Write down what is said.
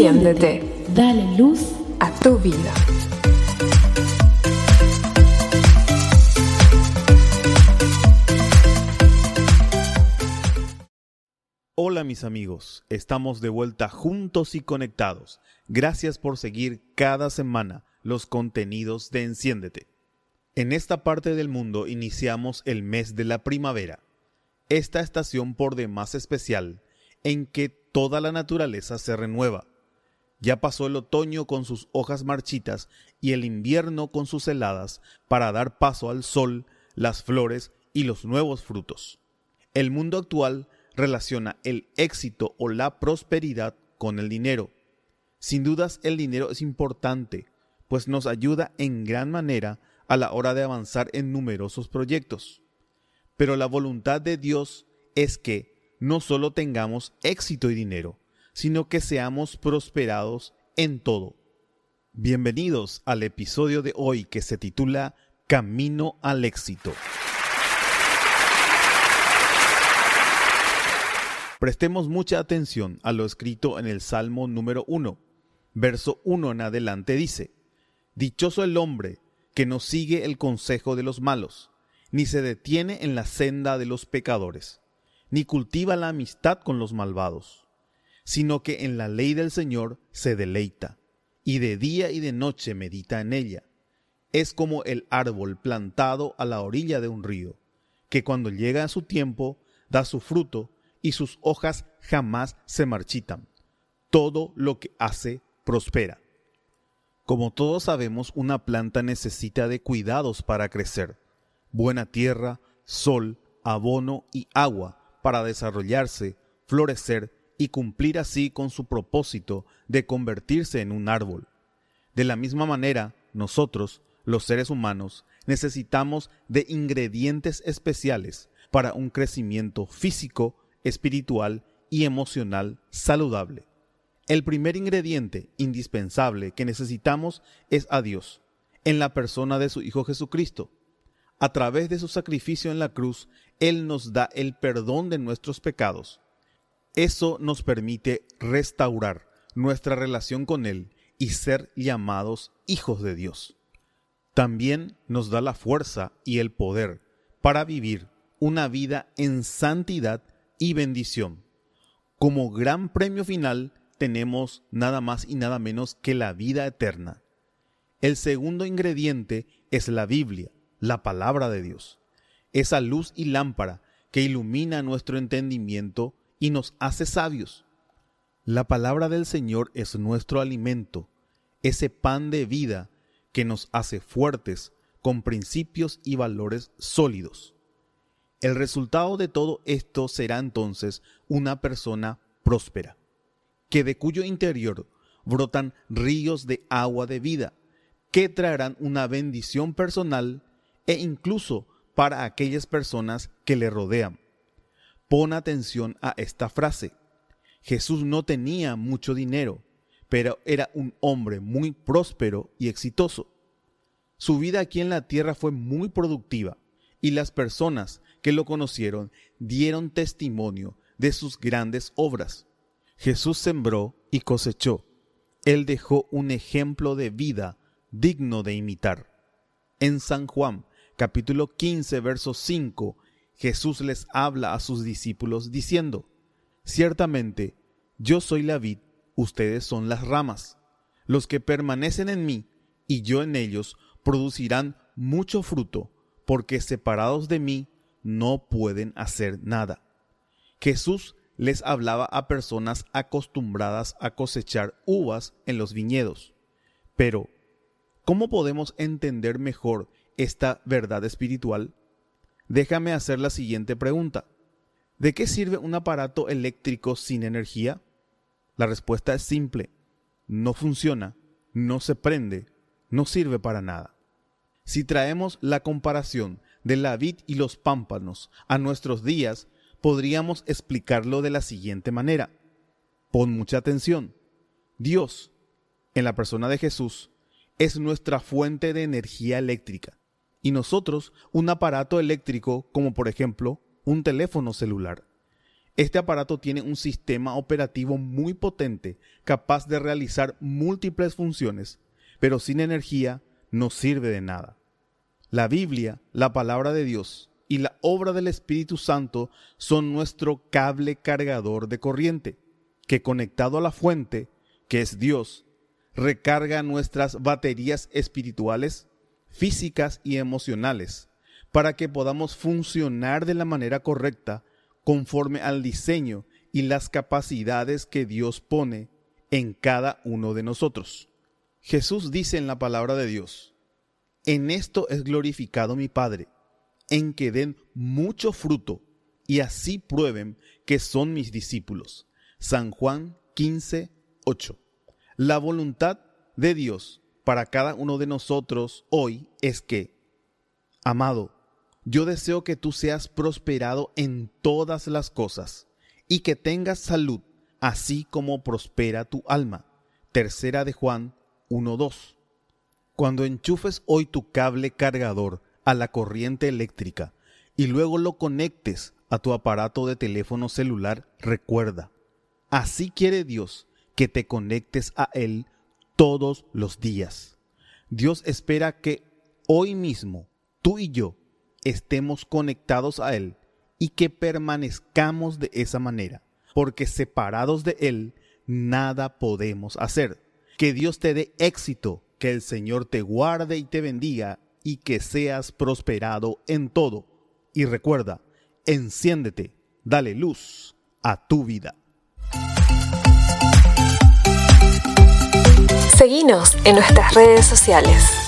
Enciéndete. Dale luz a tu vida. Hola mis amigos, estamos de vuelta juntos y conectados. Gracias por seguir cada semana los contenidos de Enciéndete. En esta parte del mundo iniciamos el mes de la primavera, esta estación por demás especial en que toda la naturaleza se renueva. Ya pasó el otoño con sus hojas marchitas y el invierno con sus heladas para dar paso al sol, las flores y los nuevos frutos. El mundo actual relaciona el éxito o la prosperidad con el dinero. Sin dudas el dinero es importante, pues nos ayuda en gran manera a la hora de avanzar en numerosos proyectos. Pero la voluntad de Dios es que no solo tengamos éxito y dinero, sino que seamos prosperados en todo. Bienvenidos al episodio de hoy que se titula Camino al éxito. Prestemos mucha atención a lo escrito en el Salmo número 1. Verso 1 en adelante dice, Dichoso el hombre que no sigue el consejo de los malos, ni se detiene en la senda de los pecadores, ni cultiva la amistad con los malvados, sino que en la ley del Señor se deleita, y de día y de noche medita en ella. Es como el árbol plantado a la orilla de un río, que cuando llega a su tiempo da su fruto, y sus hojas jamás se marchitan. Todo lo que hace prospera. Como todos sabemos, una planta necesita de cuidados para crecer. Buena tierra, sol, abono y agua para desarrollarse, florecer y cumplir así con su propósito de convertirse en un árbol. De la misma manera, nosotros, los seres humanos, necesitamos de ingredientes especiales para un crecimiento físico, espiritual y emocional saludable. El primer ingrediente indispensable que necesitamos es a Dios, en la persona de su Hijo Jesucristo. A través de su sacrificio en la cruz, Él nos da el perdón de nuestros pecados. Eso nos permite restaurar nuestra relación con Él y ser llamados hijos de Dios. También nos da la fuerza y el poder para vivir una vida en santidad y bendición. Como gran premio final tenemos nada más y nada menos que la vida eterna. El segundo ingrediente es la Biblia, la palabra de Dios, esa luz y lámpara que ilumina nuestro entendimiento y nos hace sabios. La palabra del Señor es nuestro alimento, ese pan de vida que nos hace fuertes con principios y valores sólidos. El resultado de todo esto será entonces una persona próspera, que de cuyo interior brotan ríos de agua de vida, que traerán una bendición personal e incluso para aquellas personas que le rodean. Pon atención a esta frase. Jesús no tenía mucho dinero, pero era un hombre muy próspero y exitoso. Su vida aquí en la tierra fue muy productiva y las personas que lo conocieron dieron testimonio de sus grandes obras. Jesús sembró y cosechó. Él dejó un ejemplo de vida digno de imitar. En San Juan, capítulo 15, verso 5, Jesús les habla a sus discípulos diciendo, Ciertamente, yo soy la vid, ustedes son las ramas. Los que permanecen en mí y yo en ellos producirán mucho fruto, porque separados de mí no pueden hacer nada. Jesús les hablaba a personas acostumbradas a cosechar uvas en los viñedos. Pero, ¿cómo podemos entender mejor esta verdad espiritual? Déjame hacer la siguiente pregunta. ¿De qué sirve un aparato eléctrico sin energía? La respuesta es simple. No funciona, no se prende, no sirve para nada. Si traemos la comparación de la vid y los pámpanos a nuestros días, podríamos explicarlo de la siguiente manera. Pon mucha atención. Dios, en la persona de Jesús, es nuestra fuente de energía eléctrica y nosotros un aparato eléctrico como por ejemplo un teléfono celular. Este aparato tiene un sistema operativo muy potente, capaz de realizar múltiples funciones, pero sin energía no sirve de nada. La Biblia, la palabra de Dios y la obra del Espíritu Santo son nuestro cable cargador de corriente, que conectado a la fuente, que es Dios, recarga nuestras baterías espirituales, físicas y emocionales, para que podamos funcionar de la manera correcta conforme al diseño y las capacidades que Dios pone en cada uno de nosotros. Jesús dice en la palabra de Dios, en esto es glorificado mi Padre, en que den mucho fruto y así prueben que son mis discípulos. San Juan 15, 8. La voluntad de Dios para cada uno de nosotros hoy es que, amado, yo deseo que tú seas prosperado en todas las cosas y que tengas salud, así como prospera tu alma. Tercera de Juan 1.2. Cuando enchufes hoy tu cable cargador a la corriente eléctrica y luego lo conectes a tu aparato de teléfono celular, recuerda, así quiere Dios que te conectes a Él todos los días. Dios espera que hoy mismo tú y yo estemos conectados a Él y que permanezcamos de esa manera, porque separados de Él nada podemos hacer. Que Dios te dé éxito, que el Señor te guarde y te bendiga y que seas prosperado en todo. Y recuerda, enciéndete, dale luz a tu vida. Seguinos en nuestras redes sociales.